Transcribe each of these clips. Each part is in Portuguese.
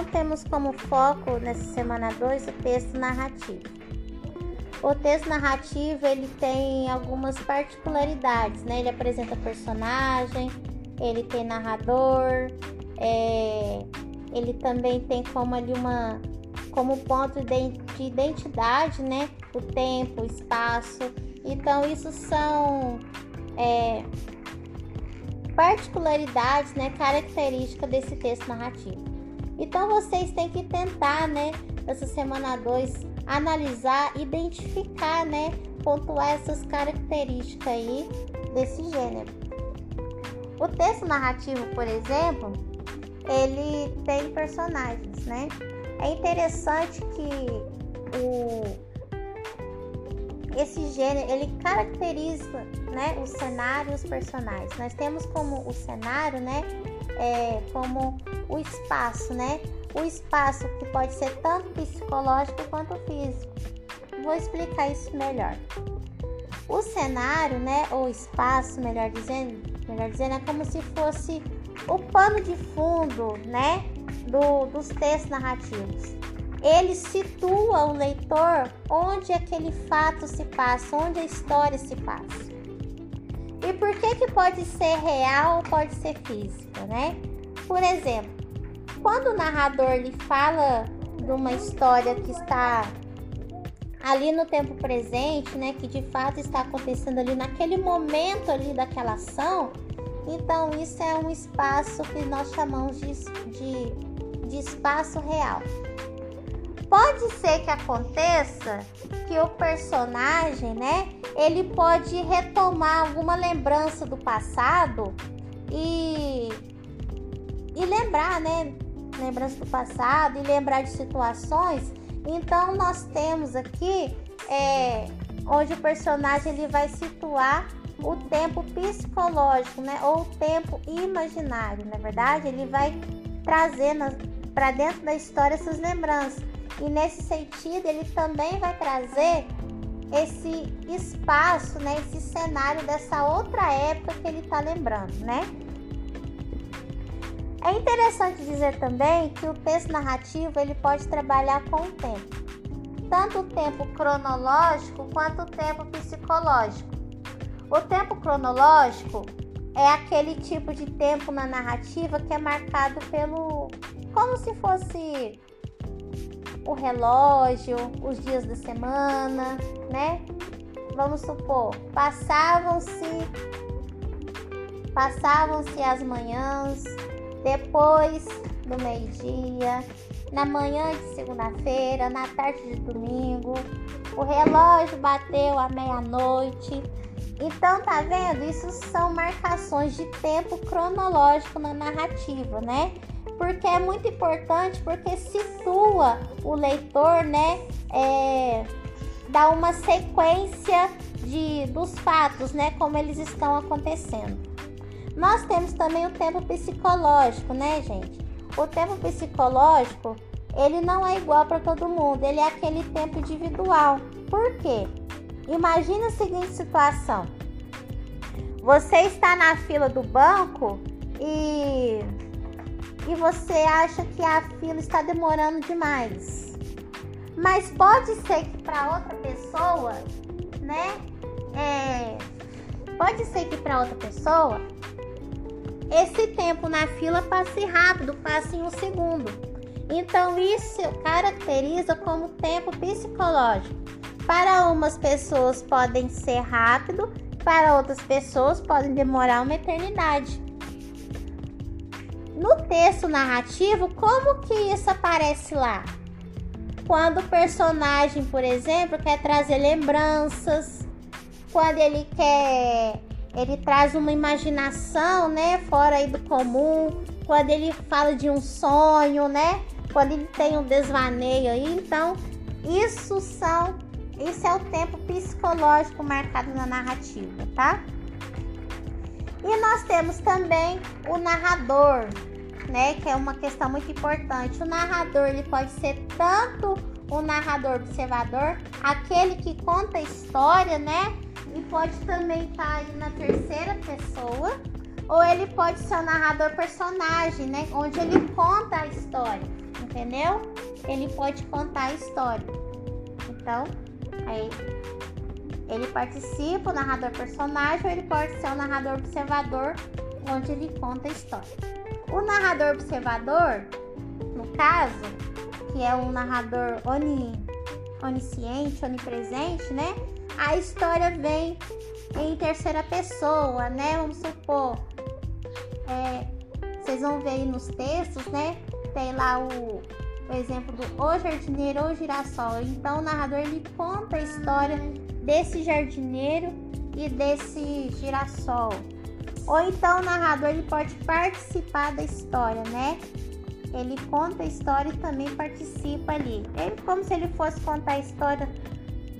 Então, temos como foco nessa semana 2 o texto narrativo. O texto narrativo ele tem algumas particularidades, né? Ele apresenta personagem, ele tem narrador, é, ele também tem como ali uma como ponto de identidade, né? O tempo, o espaço. Então isso são é, particularidades, né? Características desse texto narrativo. Então vocês têm que tentar, né? Essa semana 2 analisar, identificar, né? Pontuar essas características aí desse gênero. O texto narrativo, por exemplo, ele tem personagens, né? É interessante que o esse gênero ele caracteriza, né, o cenário e os personagens. Nós temos como o cenário, né, é, como o espaço, né? O espaço que pode ser tanto psicológico quanto físico. Vou explicar isso melhor. O cenário, né, ou espaço, melhor dizendo, melhor dizendo, é como se fosse o pano de fundo, né, do, dos textos narrativos. Ele situa o leitor onde aquele fato se passa, onde a história se passa. E por que que pode ser real ou pode ser física, né? Por exemplo, quando o narrador lhe fala de uma história que está ali no tempo presente, né, que de fato está acontecendo ali naquele momento ali daquela ação, então isso é um espaço que nós chamamos de, de, de espaço real. Pode ser que aconteça que o personagem, né, ele pode retomar alguma lembrança do passado e e lembrar, né, lembrança do passado e lembrar de situações. Então nós temos aqui é, onde o personagem ele vai situar o tempo psicológico, né, ou o tempo imaginário, na é verdade, ele vai trazer para dentro da história essas lembranças. E nesse sentido, ele também vai trazer esse espaço, né, esse cenário dessa outra época que ele está lembrando, né? É interessante dizer também que o texto narrativo ele pode trabalhar com o tempo, tanto o tempo cronológico quanto o tempo psicológico. O tempo cronológico é aquele tipo de tempo na narrativa que é marcado pelo como se fosse o relógio, os dias da semana, né? Vamos supor, passavam-se passavam-se as manhãs, depois do meio-dia, na manhã de segunda-feira, na tarde de domingo, o relógio bateu à meia-noite. Então, tá vendo? Isso são marcações de tempo cronológico na narrativa, né? Porque é muito importante, porque situa o leitor, né? É, dá uma sequência de, dos fatos, né? Como eles estão acontecendo. Nós temos também o tempo psicológico, né, gente? O tempo psicológico, ele não é igual para todo mundo, ele é aquele tempo individual. Por quê? Imagina a seguinte situação. Você está na fila do banco e e você acha que a fila está demorando demais. Mas pode ser que para outra pessoa, né? É, pode ser que para outra pessoa esse tempo na fila passe rápido, passe em um segundo. Então, isso caracteriza como tempo psicológico. Para umas pessoas podem ser rápido, para outras pessoas podem demorar uma eternidade. No texto narrativo, como que isso aparece lá? Quando o personagem, por exemplo, quer trazer lembranças, quando ele quer ele traz uma imaginação, né, fora aí do comum, quando ele fala de um sonho, né, quando ele tem um desvaneio aí, então isso são, isso é o tempo psicológico marcado na narrativa, tá? E nós temos também o narrador, né, que é uma questão muito importante. O narrador ele pode ser tanto o narrador observador, aquele que conta a história, né? E pode também estar tá na terceira pessoa, ou ele pode ser o narrador personagem, né? Onde ele conta a história. entendeu? Ele pode contar a história. Então, aí ele participa, o narrador personagem, ou ele pode ser o narrador observador, onde ele conta a história. O narrador observador, no caso, que é um narrador oni, onisciente, onipresente, né? A história vem em terceira pessoa, né? Vamos supor. É, vocês vão ver aí nos textos, né? Tem lá o, o exemplo do O Jardineiro ou Girassol. Então o narrador ele conta a história desse jardineiro e desse girassol. Ou então o narrador ele pode participar da história, né? Ele conta a história e também participa ali. É como se ele fosse contar a história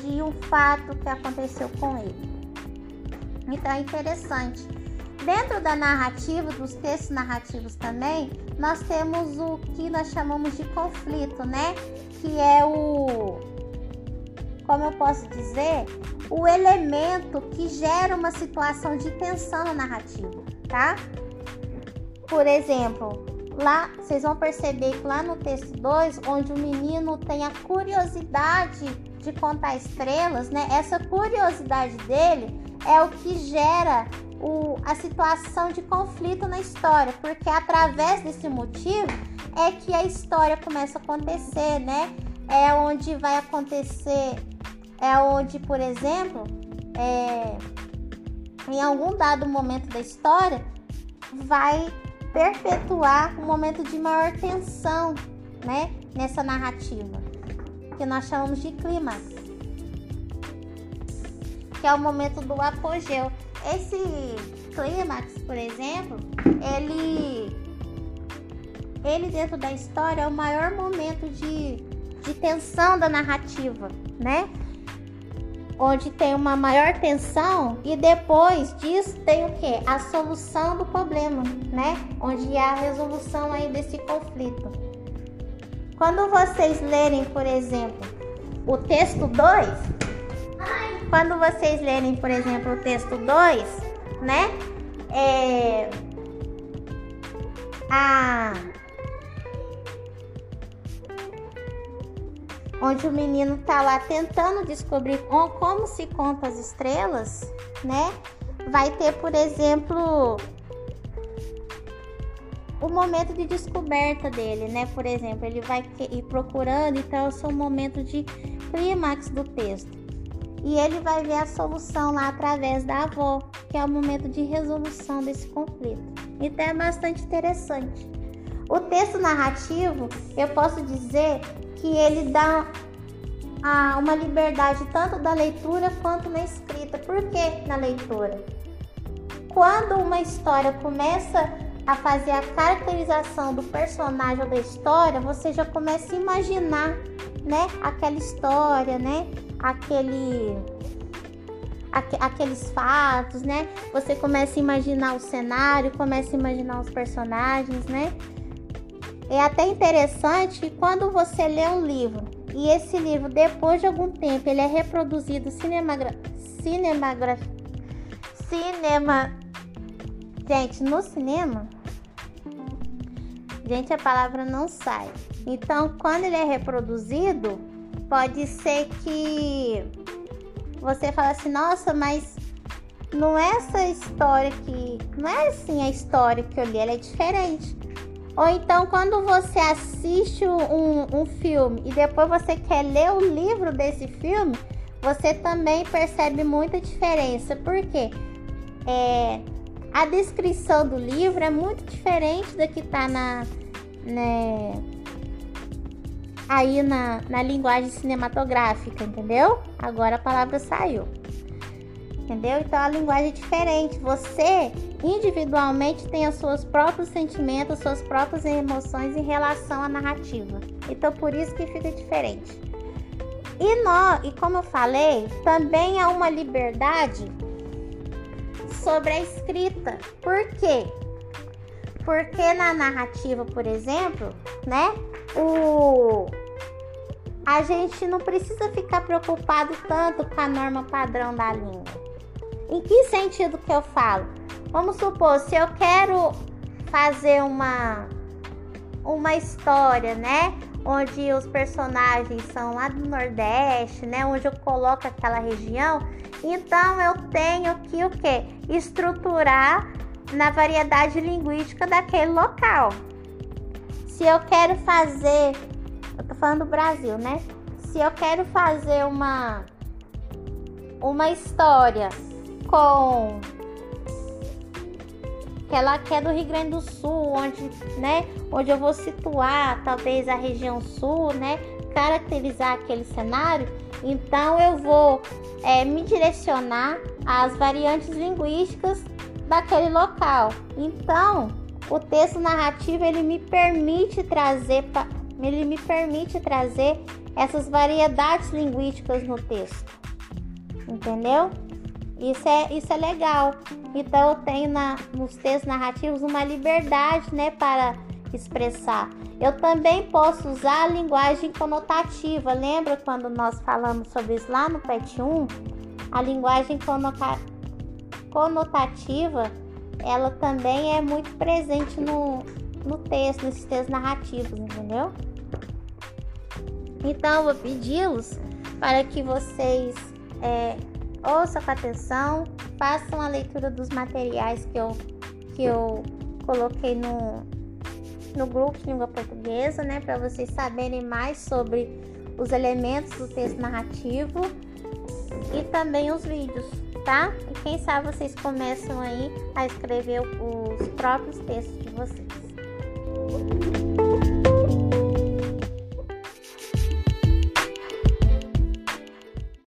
de um fato que aconteceu com ele. Então é interessante. Dentro da narrativa, dos textos narrativos também, nós temos o que nós chamamos de conflito, né? Que é o. Como eu posso dizer? O elemento que gera uma situação de tensão na narrativa, tá? Por exemplo, lá vocês vão perceber que lá no texto 2, onde o menino tem a curiosidade de contar estrelas, né? Essa curiosidade dele é o que gera o, a situação de conflito na história, porque através desse motivo é que a história começa a acontecer, né? É onde vai acontecer, é onde, por exemplo, é, em algum dado momento da história, vai perpetuar um momento de maior tensão, né? Nessa narrativa, que nós chamamos de clímax que é o momento do apogeu. Esse clímax, por exemplo, ele ele dentro da história é o maior momento de, de tensão da narrativa, né? Onde tem uma maior tensão e depois disso tem o que? A solução do problema, né? Onde há a resolução aí desse conflito. Quando vocês lerem, por exemplo, o texto 2, quando vocês lerem, por exemplo, o texto 2, né? É, a, onde o menino tá lá tentando descobrir como se conta as estrelas, né? Vai ter, por exemplo, o momento de descoberta dele, né? Por exemplo, ele vai ir procurando, então é o momento de clímax do texto e ele vai ver a solução lá através da avó, que é o momento de resolução desse conflito. Então é bastante interessante. O texto narrativo, eu posso dizer que ele dá ah, uma liberdade tanto da leitura quanto na escrita. Por que na leitura? Quando uma história começa a fazer a caracterização do personagem ou da história, você já começa a imaginar, né, aquela história, né? aquele aqueles fatos, né? Você começa a imaginar o cenário, começa a imaginar os personagens, né? É até interessante que quando você lê um livro e esse livro depois de algum tempo ele é reproduzido cinemagra... cinemagra... cinema gente no cinema gente a palavra não sai então quando ele é reproduzido pode ser que você fale assim, nossa, mas não é essa história que. Não é assim a história que eu li, ela é diferente. Ou então, quando você assiste um, um filme e depois você quer ler o livro desse filme, você também percebe muita diferença. Porque é, a descrição do livro é muito diferente da que está na, né, aí na, na linguagem cinematográfica, entendeu? Agora a palavra saiu. Entendeu? Então a linguagem é diferente. Você individualmente tem os seus próprios sentimentos, suas próprias emoções em relação à narrativa. Então por isso que fica diferente. E nós, e como eu falei, também há uma liberdade sobre a escrita. Por quê? Porque na narrativa, por exemplo, né? O a gente não precisa ficar preocupado tanto com a norma padrão da língua. Em que sentido que eu falo? Vamos supor, se eu quero fazer uma uma história, né? Onde os personagens são lá do Nordeste, né? Onde eu coloco aquela região. Então eu tenho que o quê? Estruturar na variedade linguística daquele local. Se eu quero fazer, eu tô falando do Brasil, né? Se eu quero fazer uma uma história com ela que é do Rio Grande do Sul, onde, né, onde eu vou situar talvez a região sul, né, caracterizar aquele cenário, então eu vou é, me direcionar às variantes linguísticas daquele local. Então, o texto narrativo ele me permite trazer ele me permite trazer essas variedades linguísticas no texto. Entendeu? Isso é, isso é legal. Então eu tenho na, nos textos narrativos uma liberdade né, para expressar. Eu também posso usar a linguagem conotativa. Lembra quando nós falamos sobre isso lá no PET 1? A linguagem conotativa ela também é muito presente no, no texto, nesses textos narrativos, entendeu? Então eu vou pedi-los para que vocês é, ouçam com atenção, façam a leitura dos materiais que eu, que eu coloquei no, no grupo de língua portuguesa, né, para vocês saberem mais sobre os elementos do texto narrativo e também os vídeos, tá? E quem sabe vocês começam aí a escrever os próprios textos de vocês.